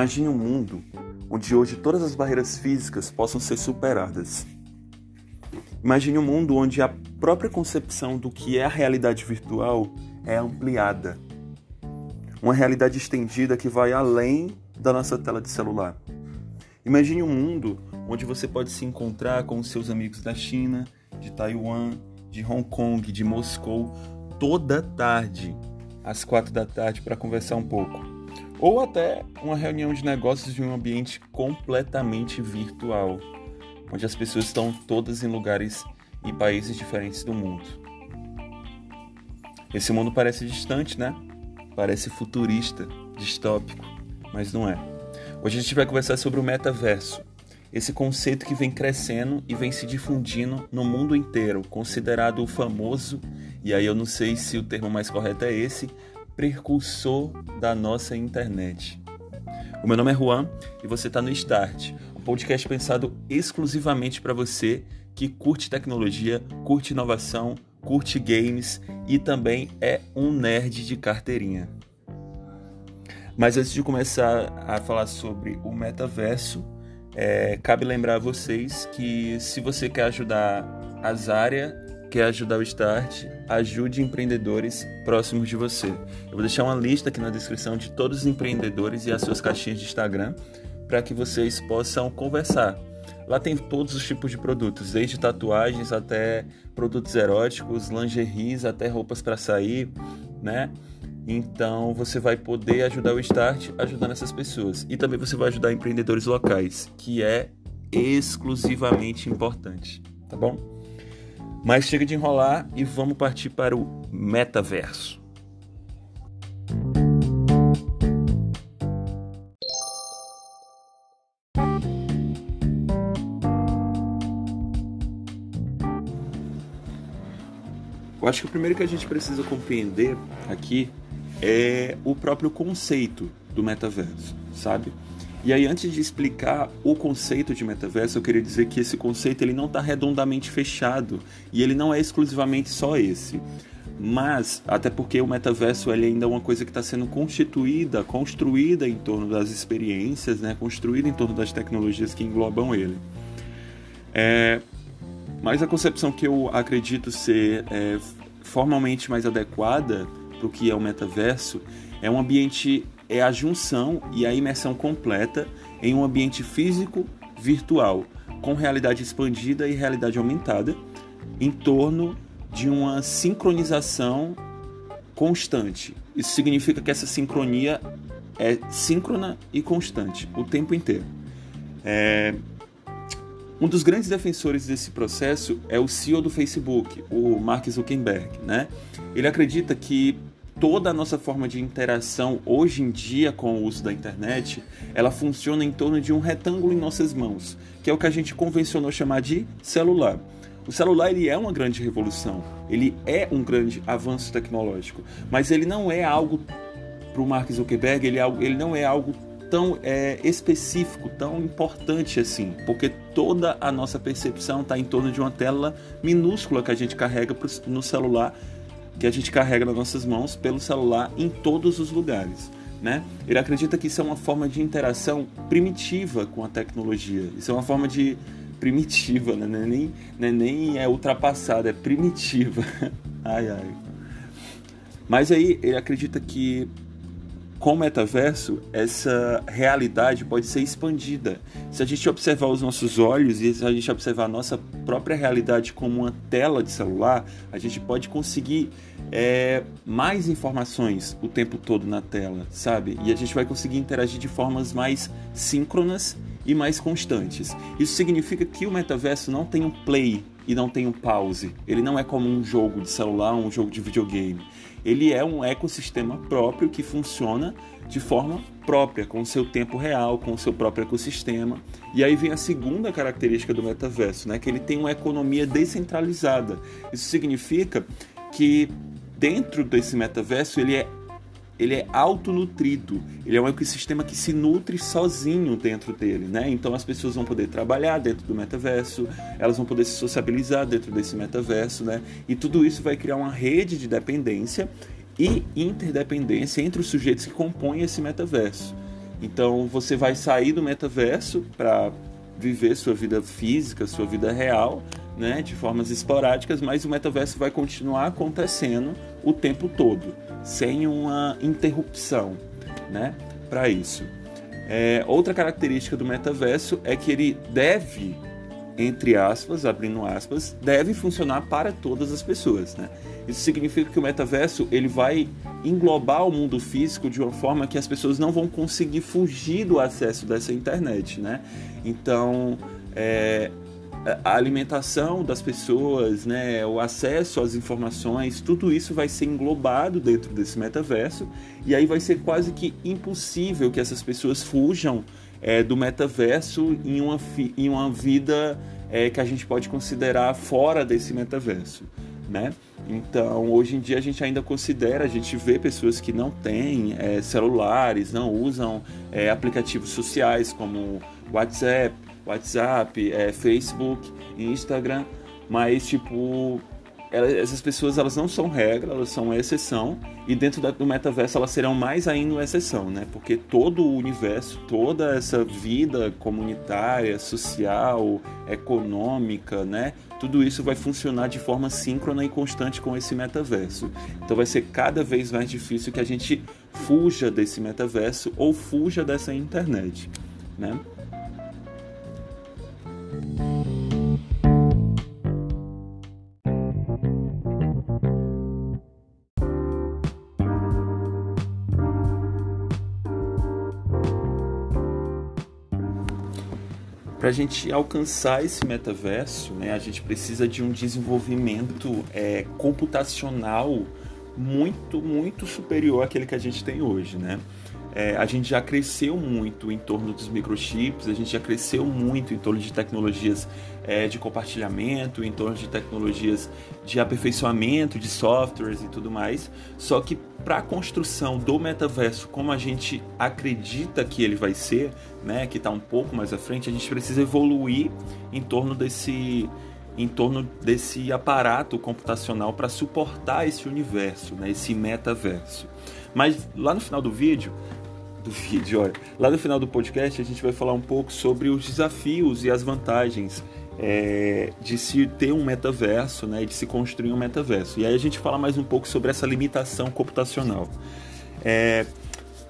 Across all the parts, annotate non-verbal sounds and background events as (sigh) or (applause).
Imagine um mundo onde hoje todas as barreiras físicas possam ser superadas. Imagine um mundo onde a própria concepção do que é a realidade virtual é ampliada. Uma realidade estendida que vai além da nossa tela de celular. Imagine um mundo onde você pode se encontrar com os seus amigos da China, de Taiwan, de Hong Kong, de Moscou, toda tarde, às quatro da tarde, para conversar um pouco. Ou até uma reunião de negócios em um ambiente completamente virtual, onde as pessoas estão todas em lugares e países diferentes do mundo. Esse mundo parece distante, né? Parece futurista, distópico, mas não é. Hoje a gente vai conversar sobre o metaverso, esse conceito que vem crescendo e vem se difundindo no mundo inteiro, considerado o famoso, e aí eu não sei se o termo mais correto é esse, precursor da nossa internet. O meu nome é Juan e você está no Start, um podcast pensado exclusivamente para você que curte tecnologia, curte inovação, curte games e também é um nerd de carteirinha. Mas antes de começar a falar sobre o metaverso, é, cabe lembrar a vocês que se você quer ajudar a Zária, quer ajudar o Start, ajude empreendedores próximos de você. Eu vou deixar uma lista aqui na descrição de todos os empreendedores e as suas caixinhas de Instagram para que vocês possam conversar. Lá tem todos os tipos de produtos, desde tatuagens até produtos eróticos, lingeries, até roupas para sair, né? Então você vai poder ajudar o Start ajudando essas pessoas. E também você vai ajudar empreendedores locais, que é exclusivamente importante, tá bom? Mas chega de enrolar e vamos partir para o metaverso. Eu acho que o primeiro que a gente precisa compreender aqui é o próprio conceito do metaverso, sabe? E aí, antes de explicar o conceito de metaverso, eu queria dizer que esse conceito ele não está redondamente fechado e ele não é exclusivamente só esse. Mas, até porque o metaverso ele ainda é uma coisa que está sendo constituída, construída em torno das experiências, né? construída em torno das tecnologias que englobam ele. É, mas a concepção que eu acredito ser é, formalmente mais adequada para o que é o metaverso é um ambiente, é a junção e a imersão completa em um ambiente físico virtual, com realidade expandida e realidade aumentada, em torno de uma sincronização constante. Isso significa que essa sincronia é síncrona e constante o tempo inteiro. É... Um dos grandes defensores desse processo é o CEO do Facebook, o Mark Zuckerberg. Né? Ele acredita que toda a nossa forma de interação hoje em dia com o uso da internet, ela funciona em torno de um retângulo em nossas mãos, que é o que a gente convencionou chamar de celular. O celular ele é uma grande revolução, ele é um grande avanço tecnológico, mas ele não é algo para o Mark Zuckerberg, ele, é algo, ele não é algo tão é, específico, tão importante assim, porque toda a nossa percepção está em torno de uma tela minúscula que a gente carrega no celular que a gente carrega nas nossas mãos pelo celular em todos os lugares. Né? Ele acredita que isso é uma forma de interação primitiva com a tecnologia. Isso é uma forma de primitiva, né? é nem, não é nem é ultrapassada, é primitiva. (laughs) ai, ai. Mas aí ele acredita que com o metaverso, essa realidade pode ser expandida. Se a gente observar os nossos olhos e se a gente observar a nossa própria realidade como uma tela de celular, a gente pode conseguir é, mais informações o tempo todo na tela, sabe? E a gente vai conseguir interagir de formas mais síncronas e mais constantes. Isso significa que o metaverso não tem um play e não tem um pause. Ele não é como um jogo de celular, um jogo de videogame ele é um ecossistema próprio que funciona de forma própria, com o seu tempo real, com o seu próprio ecossistema. E aí vem a segunda característica do metaverso, né, que ele tem uma economia descentralizada. Isso significa que dentro desse metaverso ele é ele é autonutrido, ele é um ecossistema que se nutre sozinho dentro dele, né? Então as pessoas vão poder trabalhar dentro do metaverso, elas vão poder se sociabilizar dentro desse metaverso, né? E tudo isso vai criar uma rede de dependência e interdependência entre os sujeitos que compõem esse metaverso. Então você vai sair do metaverso para viver sua vida física, sua vida real, né, de formas esporádicas, mas o metaverso vai continuar acontecendo o tempo todo, sem uma interrupção, né, para isso. É, outra característica do metaverso é que ele deve, entre aspas, abrindo aspas, deve funcionar para todas as pessoas, né? Isso significa que o metaverso ele vai englobar o mundo físico de uma forma que as pessoas não vão conseguir fugir do acesso dessa internet, né? Então, é, a alimentação das pessoas, né, o acesso às informações, tudo isso vai ser englobado dentro desse metaverso e aí vai ser quase que impossível que essas pessoas fujam é, do metaverso em uma, em uma vida é, que a gente pode considerar fora desse metaverso, né? Então, hoje em dia a gente ainda considera, a gente vê pessoas que não têm é, celulares, não usam é, aplicativos sociais como WhatsApp, WhatsApp, é, Facebook, Instagram, mas tipo essas pessoas elas não são regra, elas são exceção e dentro do metaverso elas serão mais ainda exceção, né? Porque todo o universo, toda essa vida comunitária, social, econômica, né? Tudo isso vai funcionar de forma síncrona e constante com esse metaverso. Então vai ser cada vez mais difícil que a gente fuja desse metaverso ou fuja dessa internet, né? A gente alcançar esse metaverso, né, a gente precisa de um desenvolvimento é, computacional muito, muito superior àquele que a gente tem hoje, né? É, a gente já cresceu muito em torno dos microchips, a gente já cresceu muito em torno de tecnologias é, de compartilhamento, em torno de tecnologias de aperfeiçoamento de softwares e tudo mais. Só que para a construção do metaverso, como a gente acredita que ele vai ser, né, que está um pouco mais à frente, a gente precisa evoluir em torno desse em torno desse aparato computacional para suportar esse universo, né, esse metaverso. Mas lá no final do vídeo, do vídeo, olha, lá no final do podcast a gente vai falar um pouco sobre os desafios e as vantagens é, de se ter um metaverso, né, de se construir um metaverso. E aí a gente fala mais um pouco sobre essa limitação computacional. É,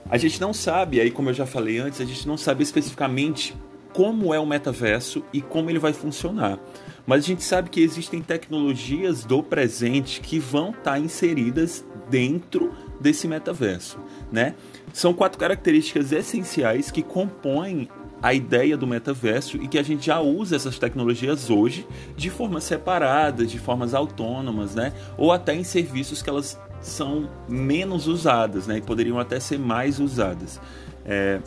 a gente não sabe, aí como eu já falei antes, a gente não sabe especificamente como é o metaverso e como ele vai funcionar. Mas a gente sabe que existem tecnologias do presente que vão estar inseridas dentro desse metaverso, né? São quatro características essenciais que compõem a ideia do metaverso e que a gente já usa essas tecnologias hoje de formas separadas, de formas autônomas, né? Ou até em serviços que elas são menos usadas, né? E poderiam até ser mais usadas. É...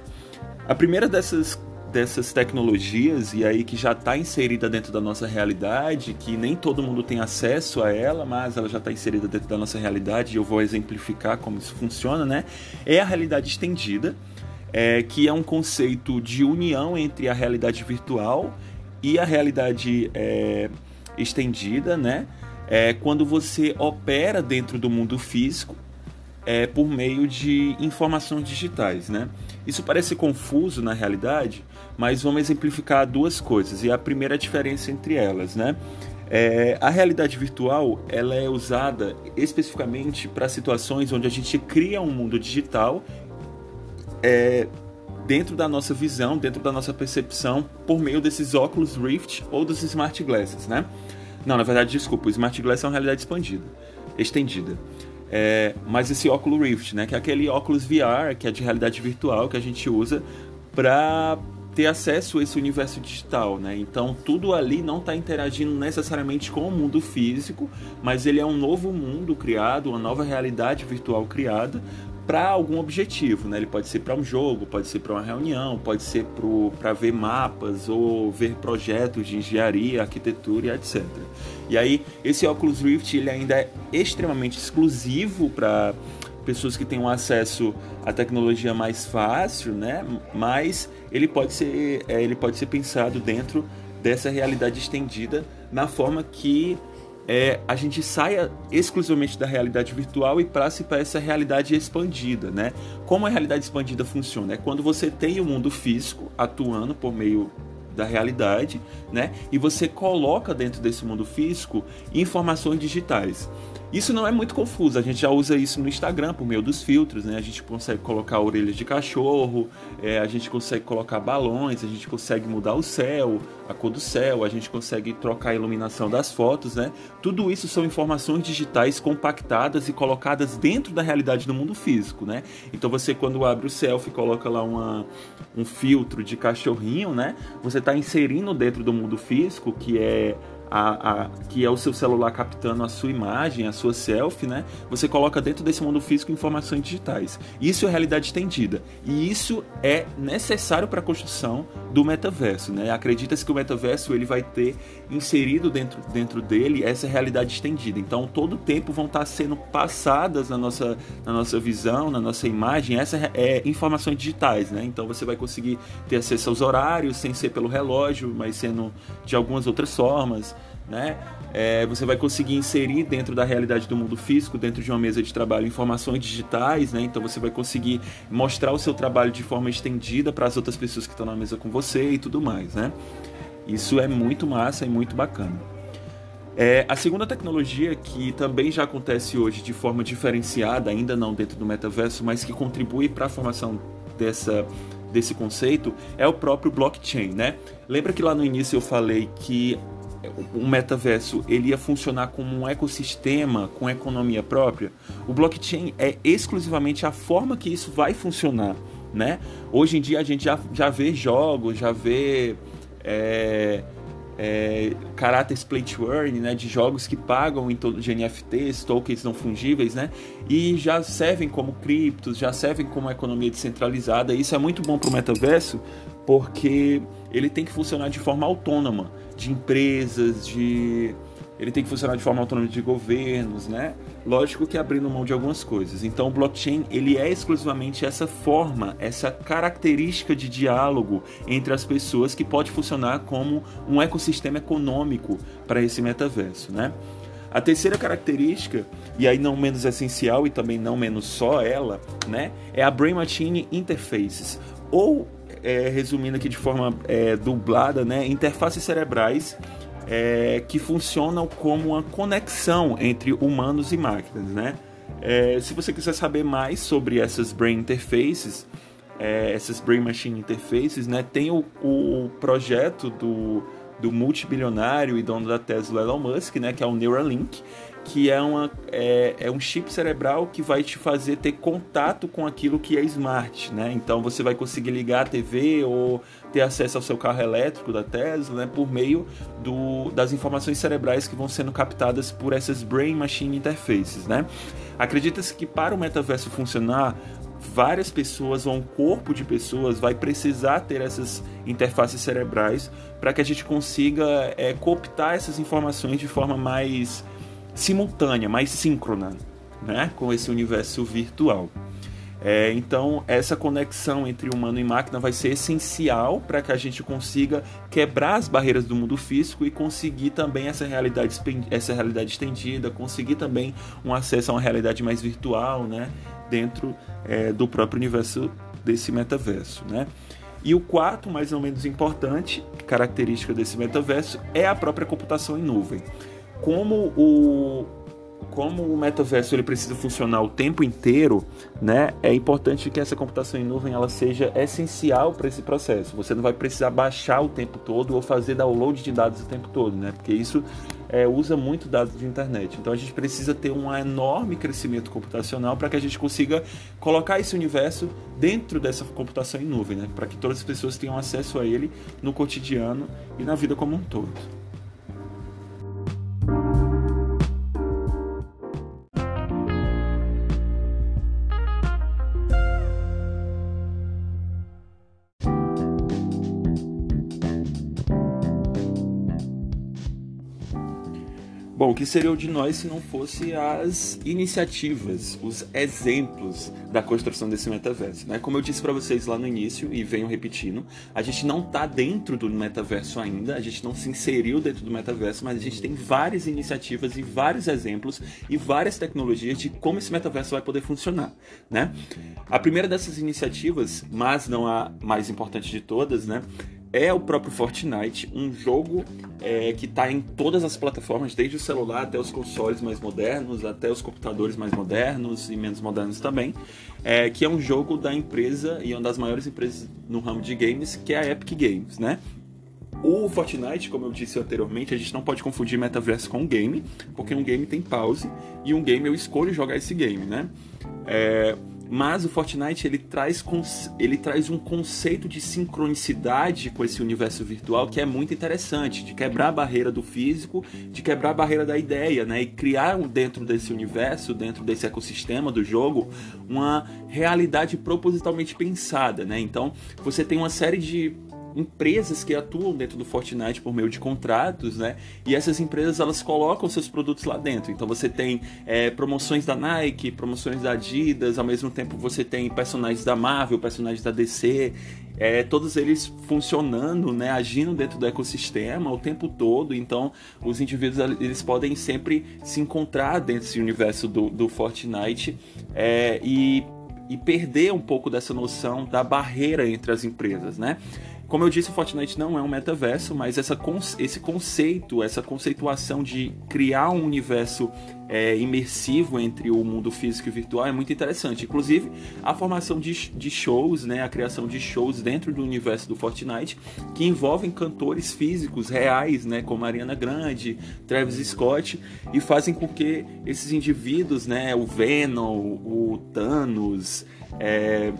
A primeira dessas dessas tecnologias e aí que já está inserida dentro da nossa realidade, que nem todo mundo tem acesso a ela, mas ela já está inserida dentro da nossa realidade e eu vou exemplificar como isso funciona, né? É a realidade estendida, é, que é um conceito de união entre a realidade virtual e a realidade é, estendida, né? É quando você opera dentro do mundo físico é, por meio de informações digitais, né? Isso parece confuso na realidade, mas vamos exemplificar duas coisas e a primeira diferença entre elas, né? É, a realidade virtual ela é usada especificamente para situações onde a gente cria um mundo digital é, dentro da nossa visão, dentro da nossa percepção, por meio desses óculos Rift ou dos Smart Glasses, né? Não, na verdade, desculpa, o Smart Glass é uma realidade expandida, estendida. É, mas esse óculos Rift, né, que é aquele óculos VR, que é de realidade virtual, que a gente usa para ter acesso a esse universo digital, né? Então tudo ali não está interagindo necessariamente com o mundo físico, mas ele é um novo mundo criado, uma nova realidade virtual criada para algum objetivo, né? Ele pode ser para um jogo, pode ser para uma reunião, pode ser para ver mapas ou ver projetos de engenharia, arquitetura e etc. E aí esse Oculus Rift ele ainda é extremamente exclusivo para pessoas que têm um acesso à tecnologia mais fácil, né? Mas ele pode ser, é, ele pode ser pensado dentro dessa realidade estendida na forma que é, a gente saia exclusivamente da realidade virtual e passe para essa realidade expandida, né? Como a realidade expandida funciona? É quando você tem o mundo físico atuando por meio da realidade, né? E você coloca dentro desse mundo físico informações digitais. Isso não é muito confuso, a gente já usa isso no Instagram por meio dos filtros, né? A gente consegue colocar orelhas de cachorro, é, a gente consegue colocar balões, a gente consegue mudar o céu, a cor do céu, a gente consegue trocar a iluminação das fotos, né? Tudo isso são informações digitais compactadas e colocadas dentro da realidade do mundo físico, né? Então você quando abre o selfie coloca lá uma, um filtro de cachorrinho, né? Você está inserindo dentro do mundo físico que é a, a, que é o seu celular captando a sua imagem, a sua selfie, né? Você coloca dentro desse mundo físico informações digitais. Isso é realidade estendida. E isso é necessário para a construção do metaverso, né? Acredita-se que o metaverso ele vai ter inserido dentro, dentro dele essa realidade estendida. Então, todo o tempo vão estar sendo passadas na nossa, na nossa visão, na nossa imagem, essas é, informações digitais, né? Então, você vai conseguir ter acesso aos horários sem ser pelo relógio, mas sendo de algumas outras formas né? É, você vai conseguir inserir dentro da realidade do mundo físico, dentro de uma mesa de trabalho, informações digitais, né? Então você vai conseguir mostrar o seu trabalho de forma estendida para as outras pessoas que estão na mesa com você e tudo mais, né? Isso é muito massa e muito bacana. É, a segunda tecnologia que também já acontece hoje de forma diferenciada, ainda não dentro do metaverso, mas que contribui para a formação dessa, desse conceito, é o próprio blockchain, né? Lembra que lá no início eu falei que o metaverso ele ia funcionar como um ecossistema com economia própria, o blockchain é exclusivamente a forma que isso vai funcionar, né? Hoje em dia a gente já, já vê jogos, já vê é, é, caráter play to earn, né, de jogos que pagam em todo, de NFTs, tokens não fungíveis, né, e já servem como criptos, já servem como economia descentralizada. Isso é muito bom para o metaverso porque ele tem que funcionar de forma autônoma de empresas, de ele tem que funcionar de forma autônoma de governos, né? Lógico que abrindo mão de algumas coisas. Então, o blockchain ele é exclusivamente essa forma, essa característica de diálogo entre as pessoas que pode funcionar como um ecossistema econômico para esse metaverso, né? A terceira característica, e aí não menos essencial e também não menos só ela, né, é a Brain Machine Interfaces, ou é, resumindo aqui de forma é, dublada, né, interfaces cerebrais é, que funcionam como uma conexão entre humanos e máquinas, né? É, se você quiser saber mais sobre essas brain interfaces, é, essas brain machine interfaces, né, tem o, o projeto do, do multibilionário e dono da Tesla Elon Musk, né, que é o Neuralink, que é, uma, é, é, um chip cerebral que vai te fazer ter contato com aquilo que é smart, né? Então você vai conseguir ligar a TV ou ter acesso ao seu carro elétrico da Tesla, né? Por meio do, das informações cerebrais que vão sendo captadas por essas Brain Machine Interfaces, né? Acredita-se que para o metaverso funcionar, várias pessoas ou um corpo de pessoas vai precisar ter essas interfaces cerebrais para que a gente consiga é, cooptar essas informações de forma mais simultânea, mais síncrona, né, com esse universo virtual. É, então, essa conexão entre humano e máquina vai ser essencial para que a gente consiga quebrar as barreiras do mundo físico e conseguir também essa realidade, essa realidade estendida, conseguir também um acesso a uma realidade mais virtual, né, dentro é, do próprio universo desse metaverso, né. E o quarto, mais ou menos importante, característica desse metaverso, é a própria computação em nuvem como o como o metaverso ele precisa funcionar o tempo inteiro, né? É importante que essa computação em nuvem ela seja essencial para esse processo. Você não vai precisar baixar o tempo todo ou fazer download de dados o tempo todo, né? Porque isso é, usa muito dados de internet. Então a gente precisa ter um enorme crescimento computacional para que a gente consiga colocar esse universo dentro dessa computação em nuvem, né? Para que todas as pessoas tenham acesso a ele no cotidiano e na vida como um todo. O que seria de nós se não fosse as iniciativas, os exemplos da construção desse metaverso, né? Como eu disse para vocês lá no início e venho repetindo, a gente não está dentro do metaverso ainda, a gente não se inseriu dentro do metaverso, mas a gente tem várias iniciativas e vários exemplos e várias tecnologias de como esse metaverso vai poder funcionar, né? A primeira dessas iniciativas, mas não a mais importante de todas, né? É o próprio Fortnite, um jogo é, que está em todas as plataformas, desde o celular até os consoles mais modernos, até os computadores mais modernos e menos modernos também, é, que é um jogo da empresa e uma das maiores empresas no ramo de games, que é a Epic Games, né? O Fortnite, como eu disse anteriormente, a gente não pode confundir metaverso com game, porque um game tem pause e um game eu escolho jogar esse game, né? É, mas o Fortnite ele traz, ele traz um conceito de sincronicidade com esse universo virtual que é muito interessante, de quebrar a barreira do físico, de quebrar a barreira da ideia, né? E criar dentro desse universo, dentro desse ecossistema do jogo, uma realidade propositalmente pensada, né? Então você tem uma série de empresas que atuam dentro do Fortnite por meio de contratos, né? E essas empresas elas colocam seus produtos lá dentro. Então você tem é, promoções da Nike, promoções da Adidas, ao mesmo tempo você tem personagens da Marvel, personagens da DC, é, todos eles funcionando, né, agindo dentro do ecossistema o tempo todo. Então, os indivíduos eles podem sempre se encontrar dentro desse universo do, do Fortnite é, e, e perder um pouco dessa noção da barreira entre as empresas, né? Como eu disse, o Fortnite não é um metaverso, mas essa, esse conceito, essa conceituação de criar um universo é, imersivo entre o mundo físico e virtual é muito interessante. Inclusive, a formação de, de shows, né, a criação de shows dentro do universo do Fortnite, que envolvem cantores físicos reais, né, como Ariana Grande, Travis Scott, e fazem com que esses indivíduos, né, o Venom, o Thanos, é,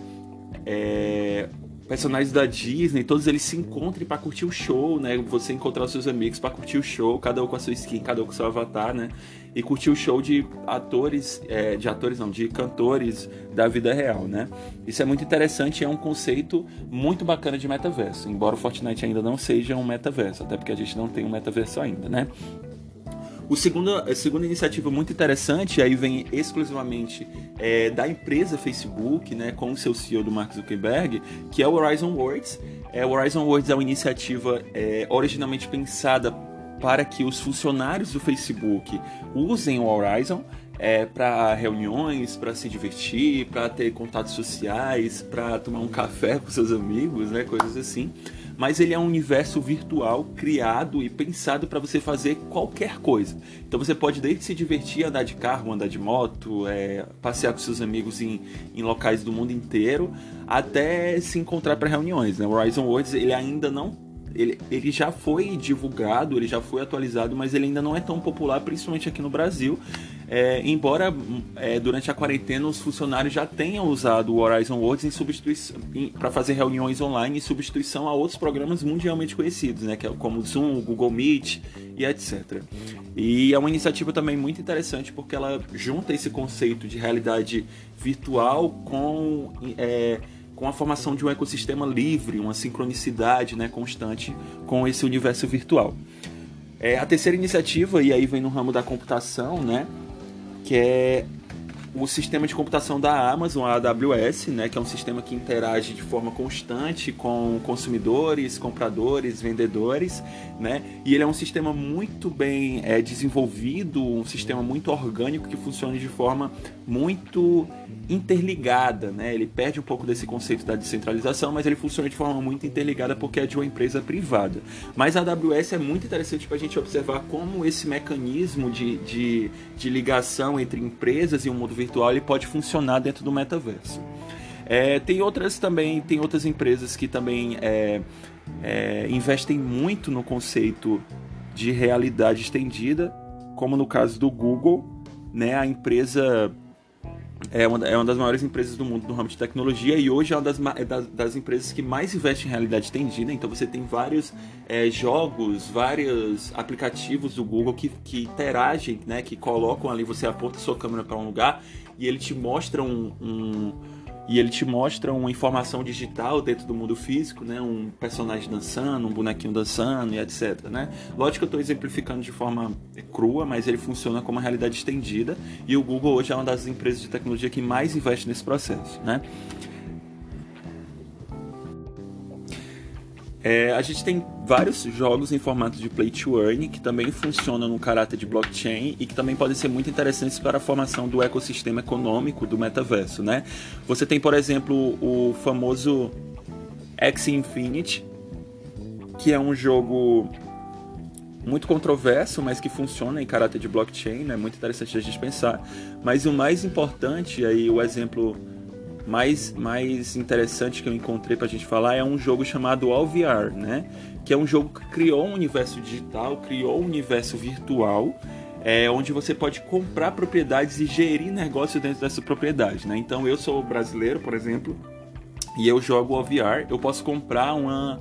é, personagens da Disney, todos eles se encontrem para curtir o show, né? Você encontrar os seus amigos para curtir o show, cada um com a sua skin, cada um com o seu avatar, né? E curtir o show de atores, é, de atores não, de cantores da vida real, né? Isso é muito interessante, é um conceito muito bacana de metaverso, embora o Fortnite ainda não seja um metaverso, até porque a gente não tem um metaverso ainda, né? O segundo, a segunda iniciativa muito interessante, aí vem exclusivamente é, da empresa Facebook, né, com o seu CEO do Mark Zuckerberg, que é o Horizon Worlds. É, o Horizon Worlds é uma iniciativa é, originalmente pensada para que os funcionários do Facebook usem o Horizon é, para reuniões, para se divertir, para ter contatos sociais, para tomar um café com seus amigos, né, coisas assim mas ele é um universo virtual criado e pensado para você fazer qualquer coisa. Então você pode desde se divertir, andar de carro, andar de moto, é, passear com seus amigos em, em locais do mundo inteiro, até se encontrar para reuniões. Né? O Horizon Worlds ele ainda não ele, ele já foi divulgado, ele já foi atualizado, mas ele ainda não é tão popular, principalmente aqui no Brasil. É, embora é, durante a quarentena os funcionários já tenham usado o Horizon Worlds em substituição para fazer reuniões online em substituição a outros programas mundialmente conhecidos, né, que é como o Zoom, o Google Meet e etc. E é uma iniciativa também muito interessante porque ela junta esse conceito de realidade virtual com é, com a formação de um ecossistema livre, uma sincronicidade né, constante com esse universo virtual. É, a terceira iniciativa, e aí vem no ramo da computação, né, que é o sistema de computação da Amazon, a AWS, né, que é um sistema que interage de forma constante com consumidores, compradores, vendedores, né, e ele é um sistema muito bem é, desenvolvido, um sistema muito orgânico que funciona de forma muito interligada, né? Ele perde um pouco desse conceito da descentralização, mas ele funciona de forma muito interligada porque é de uma empresa privada. Mas a AWS é muito interessante para a gente observar como esse mecanismo de, de, de ligação entre empresas e o mundo virtual ele pode funcionar dentro do metaverso. É, tem outras também, tem outras empresas que também é, é, investem muito no conceito de realidade estendida, como no caso do Google, né? A empresa é uma, é uma das maiores empresas do mundo no ramo de tecnologia e hoje é uma das, é das, das empresas que mais investe em realidade estendida. Então você tem vários é, jogos, vários aplicativos do Google que, que interagem, né, que colocam ali, você aponta sua câmera para um lugar e ele te mostra um, um e ele te mostra uma informação digital dentro do mundo físico, né? Um personagem dançando, um bonequinho dançando e etc, né? Lógico que eu estou exemplificando de forma crua, mas ele funciona como uma realidade estendida e o Google hoje é uma das empresas de tecnologia que mais investe nesse processo, né? É, a gente tem vários jogos em formato de play to earn que também funcionam no caráter de blockchain e que também podem ser muito interessantes para a formação do ecossistema econômico do metaverso, né? Você tem, por exemplo, o famoso X Infinity, que é um jogo muito controverso, mas que funciona em caráter de blockchain, é né? muito interessante a gente pensar. Mas o mais importante aí, o exemplo mais, mais interessante que eu encontrei pra gente falar é um jogo chamado OVR, né? Que é um jogo que criou um universo digital, criou um universo virtual, é, onde você pode comprar propriedades e gerir negócio dentro dessa propriedade, né? Então eu sou brasileiro, por exemplo, e eu jogo OVR, eu posso comprar uma,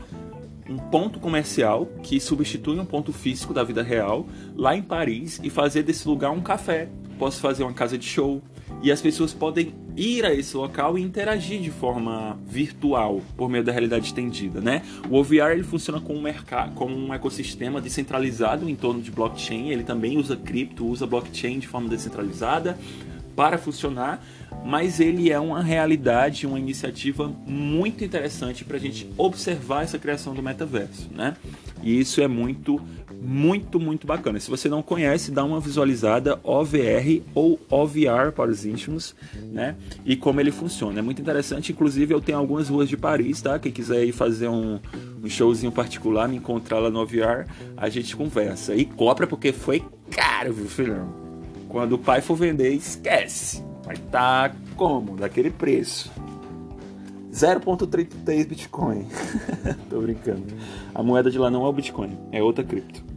um ponto comercial que substitui um ponto físico da vida real lá em Paris e fazer desse lugar um café. Posso fazer uma casa de show, e as pessoas podem ir a esse local e interagir de forma virtual por meio da realidade estendida, né? O OVR ele funciona como um mercado, como um ecossistema descentralizado em torno de blockchain. Ele também usa cripto, usa blockchain de forma descentralizada para funcionar, mas ele é uma realidade, uma iniciativa muito interessante para a gente observar essa criação do metaverso, né? E isso é muito, muito, muito bacana. Se você não conhece, dá uma visualizada OVR ou OVR para os íntimos, né? E como ele funciona. É muito interessante. Inclusive, eu tenho algumas ruas de Paris, tá? Quem quiser ir fazer um, um showzinho particular, me encontrar lá no OVR, a gente conversa. E compra porque foi caro, viu, filhão? Quando o pai for vender, esquece. Vai tá como? Daquele preço. 0.33 Bitcoin. (laughs) Tô brincando. A moeda de lá não é o Bitcoin, é outra cripto.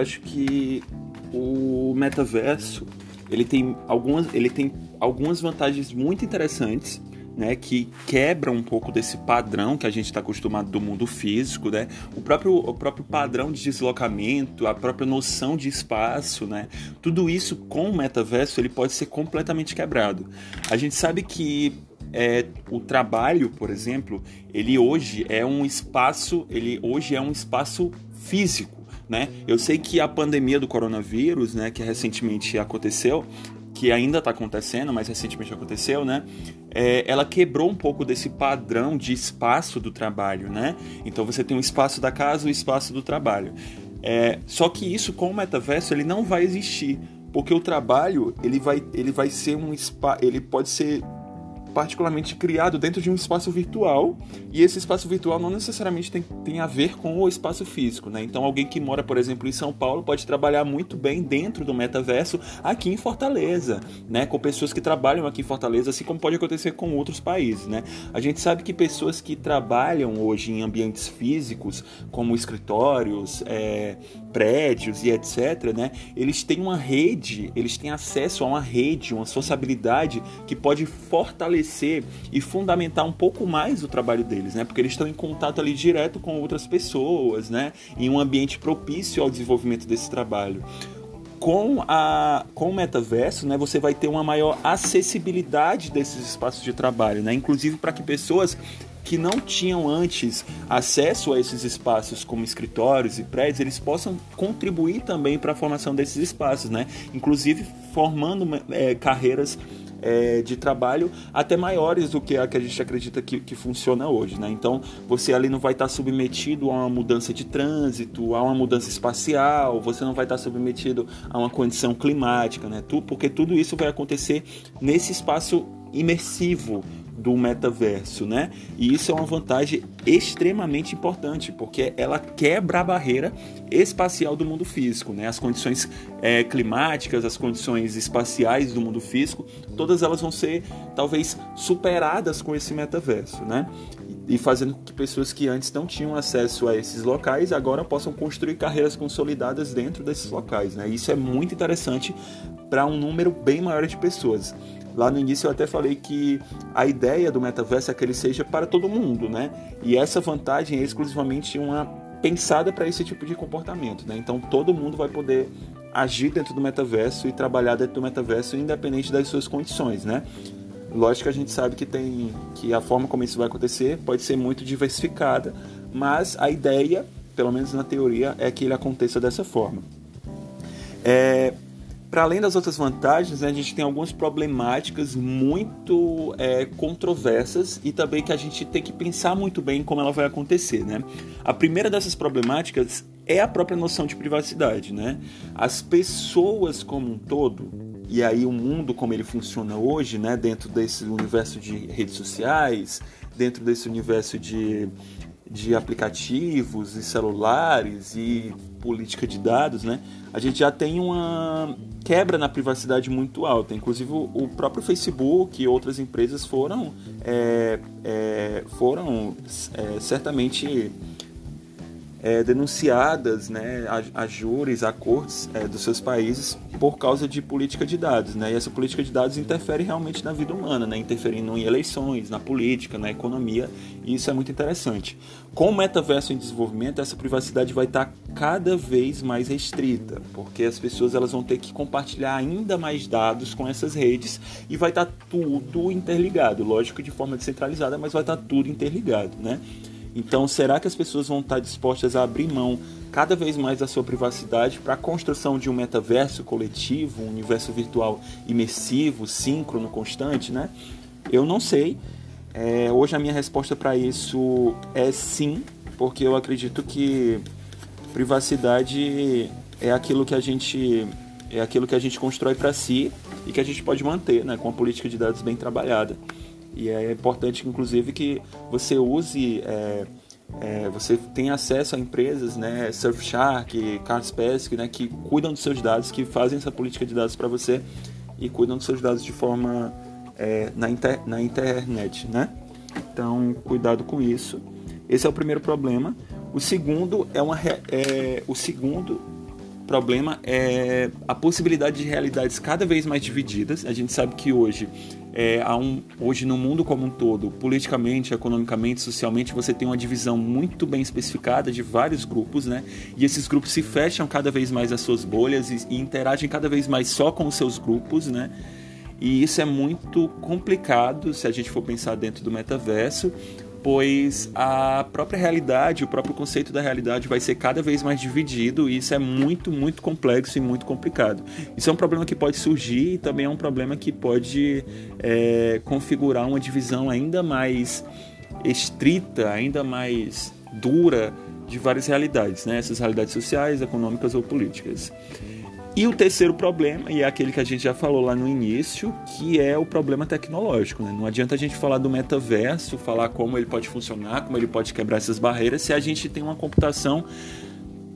Acho que o metaverso ele tem algumas, ele tem algumas vantagens muito interessantes né, que quebra um pouco desse padrão que a gente está acostumado do mundo físico, né? O próprio, o próprio padrão de deslocamento, a própria noção de espaço, né? Tudo isso com o metaverso ele pode ser completamente quebrado. A gente sabe que é, o trabalho, por exemplo, ele hoje é um espaço, ele hoje é um espaço físico né? Eu sei que a pandemia do coronavírus, né, que recentemente aconteceu, que ainda está acontecendo, mas recentemente aconteceu, né? É, ela quebrou um pouco desse padrão de espaço do trabalho, né? Então você tem o espaço da casa, o espaço do trabalho. É, só que isso com o metaverso ele não vai existir, porque o trabalho ele vai, ele vai ser um espaço, ele pode ser particularmente criado dentro de um espaço virtual, e esse espaço virtual não necessariamente tem, tem a ver com o espaço físico, né? Então alguém que mora, por exemplo, em São Paulo pode trabalhar muito bem dentro do metaverso aqui em Fortaleza, né? Com pessoas que trabalham aqui em Fortaleza, assim como pode acontecer com outros países, né? A gente sabe que pessoas que trabalham hoje em ambientes físicos, como escritórios, é, prédios e etc, né? Eles têm uma rede, eles têm acesso a uma rede, uma sociabilidade que pode fortalecer e fundamentar um pouco mais o trabalho deles, né? Porque eles estão em contato ali direto com outras pessoas, né? Em um ambiente propício ao desenvolvimento desse trabalho com, a, com o metaverso, né, você vai ter uma maior acessibilidade desses espaços de trabalho, né, inclusive para que pessoas que não tinham antes acesso a esses espaços como escritórios e prédios, eles possam contribuir também para a formação desses espaços, né, inclusive formando é, carreiras é, de trabalho até maiores do que a que a gente acredita que, que funciona hoje. Né? Então você ali não vai estar submetido a uma mudança de trânsito, a uma mudança espacial, você não vai estar submetido a uma condição climática, né? Tu, porque tudo isso vai acontecer nesse espaço imersivo do metaverso, né? E isso é uma vantagem extremamente importante, porque ela quebra a barreira espacial do mundo físico, né? As condições é, climáticas, as condições espaciais do mundo físico, todas elas vão ser talvez superadas com esse metaverso, né? E fazendo com que pessoas que antes não tinham acesso a esses locais agora possam construir carreiras consolidadas dentro desses locais. Né? Isso é muito interessante para um número bem maior de pessoas. Lá no início eu até falei que a ideia do metaverso é que ele seja para todo mundo, né? E essa vantagem é exclusivamente uma pensada para esse tipo de comportamento, né? Então todo mundo vai poder agir dentro do metaverso e trabalhar dentro do metaverso independente das suas condições, né? Lógico que a gente sabe que tem que a forma como isso vai acontecer pode ser muito diversificada, mas a ideia, pelo menos na teoria, é que ele aconteça dessa forma. É, para além das outras vantagens, né, a gente tem algumas problemáticas muito é, controversas e também que a gente tem que pensar muito bem como ela vai acontecer. Né? A primeira dessas problemáticas é a própria noção de privacidade. Né? As pessoas como um todo, e aí o mundo como ele funciona hoje, né, dentro desse universo de redes sociais, dentro desse universo de de aplicativos e celulares e política de dados, né, a gente já tem uma quebra na privacidade muito alta. Inclusive o próprio Facebook e outras empresas foram, é, é, foram é, certamente é, denunciadas né, a, a júris, a cortes é, dos seus países por causa de política de dados. Né? E essa política de dados interfere realmente na vida humana, né? interferindo em eleições, na política, na economia, e isso é muito interessante. Com o metaverso em desenvolvimento, essa privacidade vai estar cada vez mais restrita, porque as pessoas elas vão ter que compartilhar ainda mais dados com essas redes e vai estar tudo interligado, lógico de forma descentralizada, mas vai estar tudo interligado, né? Então, será que as pessoas vão estar dispostas a abrir mão cada vez mais da sua privacidade para a construção de um metaverso coletivo, um universo virtual imersivo, síncrono, constante, né? Eu não sei. É, hoje a minha resposta para isso é sim, porque eu acredito que privacidade é aquilo que a gente é aquilo que a gente constrói para si e que a gente pode manter, né, com a política de dados bem trabalhada. E é importante, inclusive, que você use, é, é, você tenha acesso a empresas, né, Surfshark, Kaspersky, né, que cuidam dos seus dados, que fazem essa política de dados para você e cuidam dos seus dados de forma é, na, inter, na internet, né? Então, cuidado com isso. Esse é o primeiro problema. O segundo é uma é, o segundo problema é a possibilidade de realidades cada vez mais divididas. A gente sabe que hoje, é, um, hoje no mundo como um todo, politicamente, economicamente, socialmente, você tem uma divisão muito bem especificada de vários grupos, né? E esses grupos se fecham cada vez mais às suas bolhas e, e interagem cada vez mais só com os seus grupos, né? E isso é muito complicado se a gente for pensar dentro do metaverso, pois a própria realidade, o próprio conceito da realidade vai ser cada vez mais dividido e isso é muito, muito complexo e muito complicado. Isso é um problema que pode surgir e também é um problema que pode é, configurar uma divisão ainda mais estrita, ainda mais dura de várias realidades, né? essas realidades sociais, econômicas ou políticas. E o terceiro problema, e é aquele que a gente já falou lá no início, que é o problema tecnológico. Né? Não adianta a gente falar do metaverso, falar como ele pode funcionar, como ele pode quebrar essas barreiras, se a gente tem uma computação,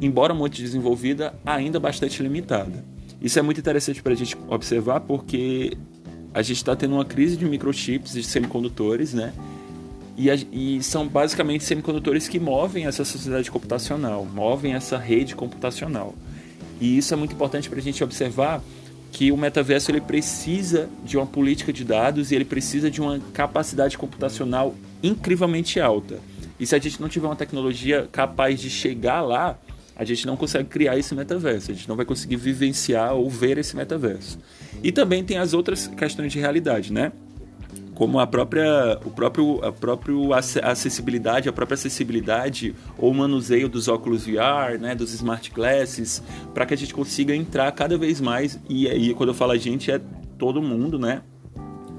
embora muito desenvolvida, ainda bastante limitada. Isso é muito interessante para a gente observar porque a gente está tendo uma crise de microchips, de semicondutores, né? E, e, são basicamente semicondutores que movem essa sociedade computacional, movem essa rede computacional. E isso é muito importante para a gente observar que o metaverso ele precisa de uma política de dados e ele precisa de uma capacidade computacional incrivelmente alta. E se a gente não tiver uma tecnologia capaz de chegar lá, a gente não consegue criar esse metaverso, a gente não vai conseguir vivenciar ou ver esse metaverso. E também tem as outras questões de realidade, né? Como a própria, o próprio, a própria acessibilidade, a própria acessibilidade ou manuseio dos óculos VR, né, dos smart glasses, para que a gente consiga entrar cada vez mais, e aí quando eu falo a gente é todo mundo, né,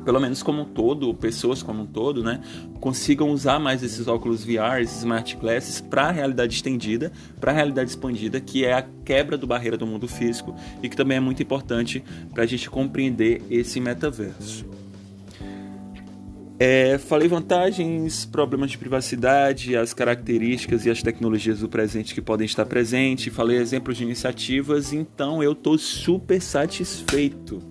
pelo menos como um todo, pessoas como um todo, né, consigam usar mais esses óculos VR, esses smart glasses para a realidade estendida, para a realidade expandida, que é a quebra do barreira do mundo físico e que também é muito importante para a gente compreender esse metaverso. É, falei vantagens, problemas de privacidade, as características e as tecnologias do presente que podem estar presentes, falei exemplos de iniciativas, então eu estou super satisfeito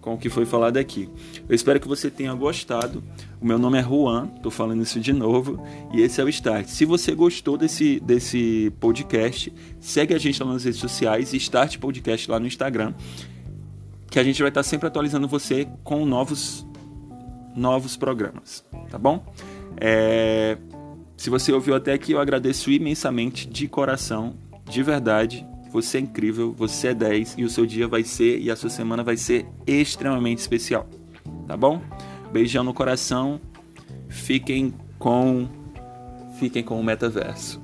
com o que foi falado aqui. Eu espero que você tenha gostado. O meu nome é Juan, tô falando isso de novo, e esse é o Start. Se você gostou desse, desse podcast, segue a gente lá nas redes sociais, Start Podcast lá no Instagram, que a gente vai estar sempre atualizando você com novos novos programas, tá bom? É... Se você ouviu até aqui, eu agradeço imensamente de coração, de verdade. Você é incrível, você é 10 e o seu dia vai ser e a sua semana vai ser extremamente especial, tá bom? Beijão no coração. Fiquem com fiquem com o metaverso.